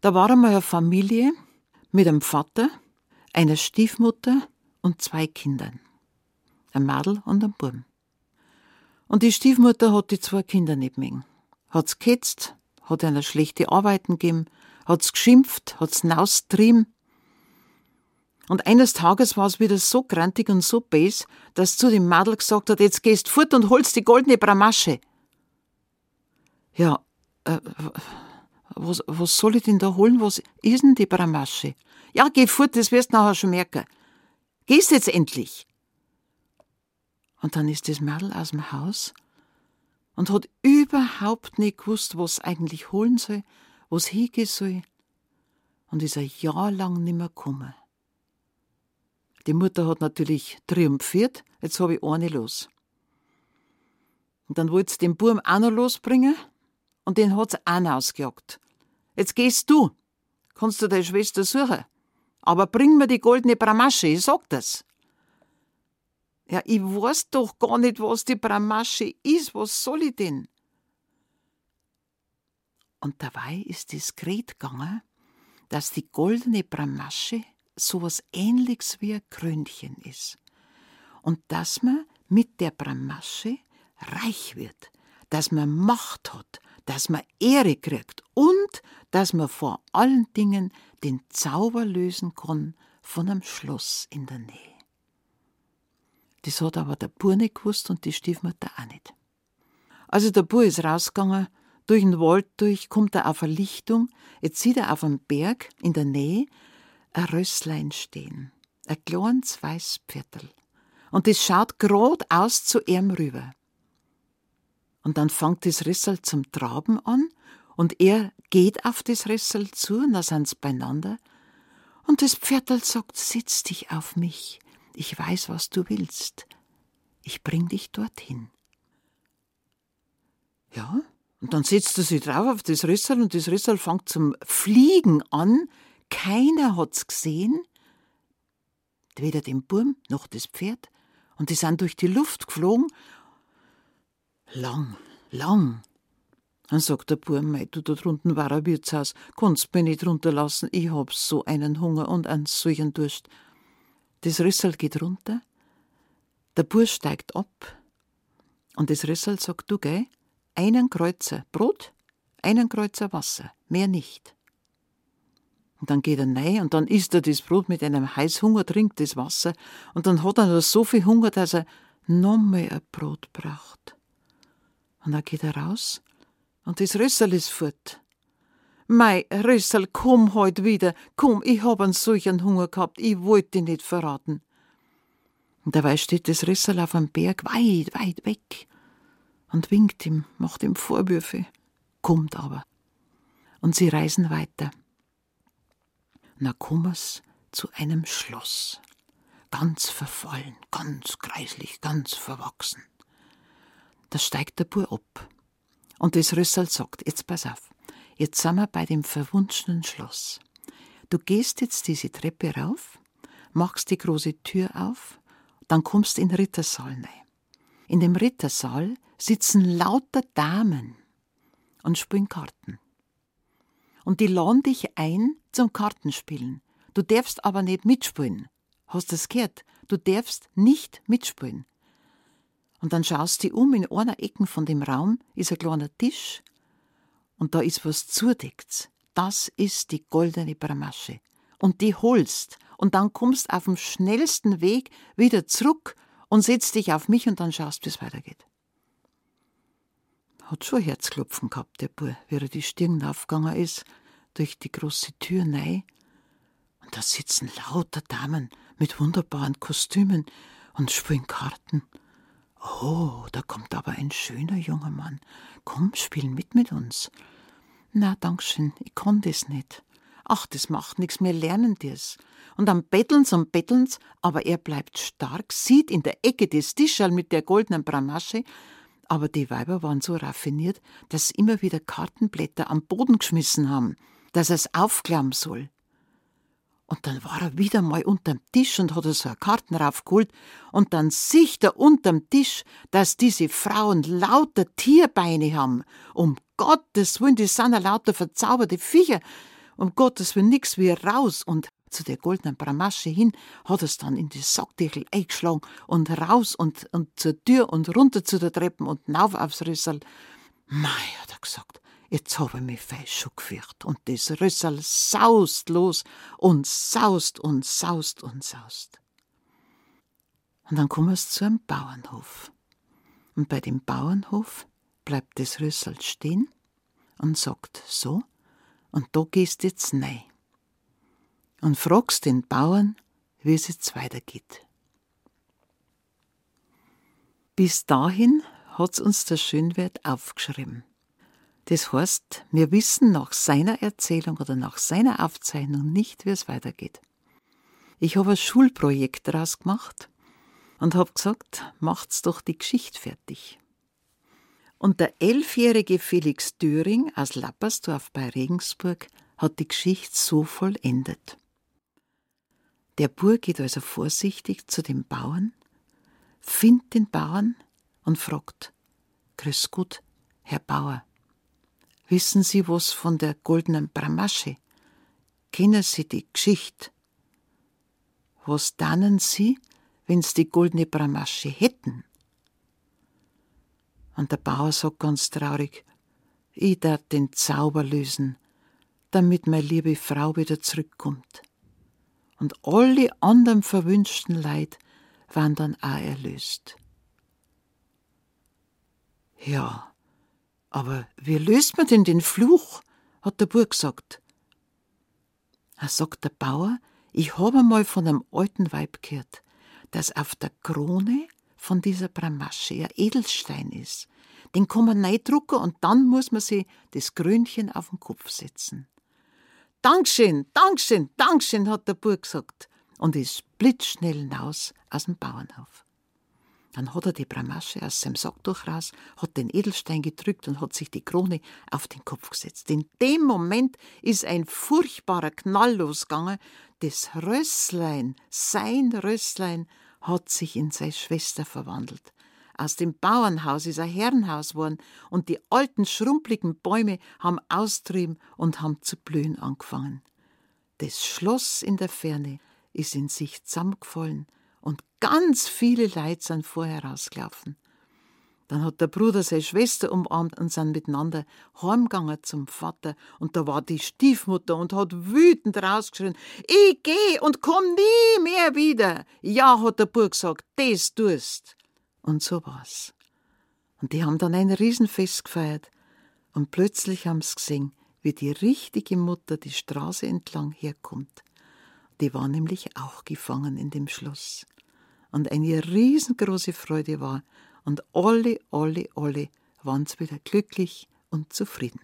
Da war einmal eine Familie mit einem Vater, einer Stiefmutter und zwei Kindern. Ein Madel und ein Burm. Und die Stiefmutter hat die zwei Kinder nicht mögen. Hat's gehetzt, hat einer schlechte Arbeiten gegeben, hat's geschimpft, hat's naustrieben. Und eines Tages war es wieder so grantig und so bes, dass zu dem Madel gesagt hat, jetzt gehst fort und holst die goldene Bramasche. Ja, äh, was, was soll ich denn da holen? Was ist denn die Bramasche? Ja, geh fort, das wirst du nachher schon merken. Gehst jetzt endlich. Und dann ist das Mädel aus dem Haus und hat überhaupt nicht gewusst, was eigentlich holen soll, was hingehen soll, und ist ein Jahr lang nimmer gekommen. Die Mutter hat natürlich triumphiert, jetzt habe ich eine los. Und dann wollte sie den Burm auch noch losbringen, und den hat sie auch noch ausgejagt. Jetzt gehst du, kannst du deine Schwester suchen, aber bring mir die goldene Bramasche, ich sag das. Ja, ich weiß doch gar nicht, was die Bramasche ist. Was soll ich denn? Und dabei ist es Gret gegangen, dass die goldene Bramasche so was ähnliches wie ein Krönchen ist. Und dass man mit der Bramasche reich wird, dass man Macht hat, dass man Ehre kriegt und dass man vor allen Dingen den Zauber lösen kann von einem Schloss in der Nähe. Das hat aber der Bur nicht gewusst und die Stiefmutter auch nicht. Also der Bur ist rausgegangen, durch den Wald durch, kommt er auf eine Lichtung, jetzt sieht er auf einem Berg in der Nähe ein Rösslein stehen, ein kleines weiß Pferdl. Und das schaut grad aus zu ihm rüber. Und dann fängt das Rissel zum Traben an und er geht auf das Rissel zu und da sind sie beieinander. Und das Pferdl sagt, setz dich auf mich. Ich weiß, was du willst. Ich bring dich dorthin. Ja, und dann setzt er sich drauf auf das Rissel und das Rissel fängt zum Fliegen an. Keiner hat's gesehen. Weder den Burm noch das Pferd. Und die sind durch die Luft geflogen. Lang, lang. Dann sagt der Burm, mei, du, da drunten war ein Wirtshaus, kannst mich nicht runterlassen, ich hab so einen Hunger und einen solchen Durst. Das Rüssel geht runter, der Bursch steigt ab und das Rüssel sagt, du geh, einen Kreuzer Brot, einen Kreuzer Wasser, mehr nicht. Und dann geht er rein und dann isst er das Brot mit einem Heißhunger, trinkt das Wasser und dann hat er noch so viel Hunger, dass er noch mehr ein Brot braucht. Und dann geht er raus und das Rüssel ist fort. Mei, Rössel, komm heut wieder, komm, ich hab einen solchen Hunger gehabt, ich wollte dich nicht verraten. Und dabei steht das Rössel auf einem Berg weit, weit weg und winkt ihm, macht ihm Vorwürfe, kommt aber. Und sie reisen weiter. Na kommen's zu einem Schloss, ganz verfallen, ganz kreislich, ganz verwachsen. Da steigt der Bur ab. Und das Rössel sagt, jetzt pass auf, Jetzt sind wir bei dem verwunschenen Schloss. Du gehst jetzt diese Treppe rauf, machst die große Tür auf, dann kommst in den Rittersaal rein. In dem Rittersaal sitzen lauter Damen und spielen Karten. Und die laden dich ein zum Kartenspielen. Du darfst aber nicht mitspielen. Hast du das gehört? Du darfst nicht mitspielen. Und dann schaust du um, in einer Ecke von dem Raum ist ein kleiner Tisch und da ist was zudeckt. Das ist die goldene Bramasche. Und die holst und dann kommst auf dem schnellsten Weg wieder zurück und setzt dich auf mich und dann schaust, wie es weitergeht. Hat schon Herzklopfen gehabt, der Bub, wie er die Stirn aufgegangen ist, durch die große Tür nei. Und da sitzen lauter Damen mit wunderbaren Kostümen und spielen Karten. Oh, da kommt aber ein schöner junger Mann. Komm, spiel mit mit uns. Na, Dankeschön, ich kann das nicht. Ach, das macht nichts, wir lernen das. Und dann betteln's und betteln's, aber er bleibt stark, sieht in der Ecke des Tischal mit der goldenen Bramasche, aber die Weiber waren so raffiniert, dass sie immer wieder Kartenblätter am Boden geschmissen haben, dass er es aufklappen soll. Und dann war er wieder mal unterm Tisch und hat so eine Karten raufgeholt. Und dann sieht er unterm Tisch, dass diese Frauen lauter Tierbeine haben. Um Gottes Willen, die sind ja lauter verzauberte Viecher. um Gottes Willen nix wie raus und zu der goldenen Bramasche hin, hat es dann in die Sackdeckel eingeschlagen und raus und, und zur Tür und runter zu der Treppen und rauf aufs Rüssel. Mei, hat er gesagt, jetzt habe ich mich fest schon gefürcht. Und das Rüssel saust los und saust und saust und saust. Und dann kommen wir zu einem Bauernhof. Und bei dem Bauernhof bleibt das Rüssel stehen und sagt so, und da gehst jetzt rein und fragst den Bauern, wie es jetzt weitergeht. Bis dahin hat's uns der Schönwert aufgeschrieben. Das heißt, wir wissen nach seiner Erzählung oder nach seiner Aufzeichnung nicht, wie es weitergeht. Ich habe ein Schulprojekt daraus gemacht und habe gesagt, macht's doch die Geschichte fertig. Und der elfjährige Felix Döring aus Lappersdorf bei Regensburg hat die Geschichte so vollendet. Der Bur geht also vorsichtig zu dem Bauern, findet den Bauern und fragt: Grüß Gott, Herr Bauer, wissen Sie was von der goldenen Bramasche? Kennen Sie die Geschichte? Was dannen Sie, wenn Sie die goldene Bramasche hätten? Und der Bauer sagt ganz traurig: Ich darf den Zauber lösen, damit meine liebe Frau wieder zurückkommt und alle anderen verwünschten Leid waren dann auch erlöst. Ja, aber wie löst man denn den Fluch? hat der Bub gesagt. Er sagt der Bauer, ich habe mal von einem alten Weib gehört, dass auf der Krone von dieser Bramasche ein Edelstein ist. Den kann man neidrucken und dann muss man sich das Krönchen auf den Kopf setzen. Dankeschön, Dankeschön, Dankeschön, hat der Bub gesagt und ist blitzschnell hinaus aus dem Bauernhof. Dann hat er die Bramasche aus seinem Sacktuch raus, hat den Edelstein gedrückt und hat sich die Krone auf den Kopf gesetzt. In dem Moment ist ein furchtbarer Knall losgegangen. Das Rösslein, sein Rösslein, hat sich in seine Schwester verwandelt. Aus dem Bauernhaus ist ein Herrenhaus geworden und die alten, schrumpeligen Bäume haben austrieben und haben zu blühen angefangen. Das Schloss in der Ferne ist in sich zusammengefallen und ganz viele Leute sind vorher rausgelaufen. Dann hat der Bruder seine Schwester umarmt und sind miteinander heimgegangen zum Vater. Und da war die Stiefmutter und hat wütend rausgeschrien: Ich geh und komm nie mehr wieder. Ja, hat der Bub gesagt, das tust. Und so war's. Und die haben dann ein Riesenfest gefeiert. Und plötzlich haben sie gesehen, wie die richtige Mutter die Straße entlang herkommt. Die war nämlich auch gefangen in dem Schloss. Und eine riesengroße Freude war, und alle, alle, alle waren wieder glücklich und zufrieden.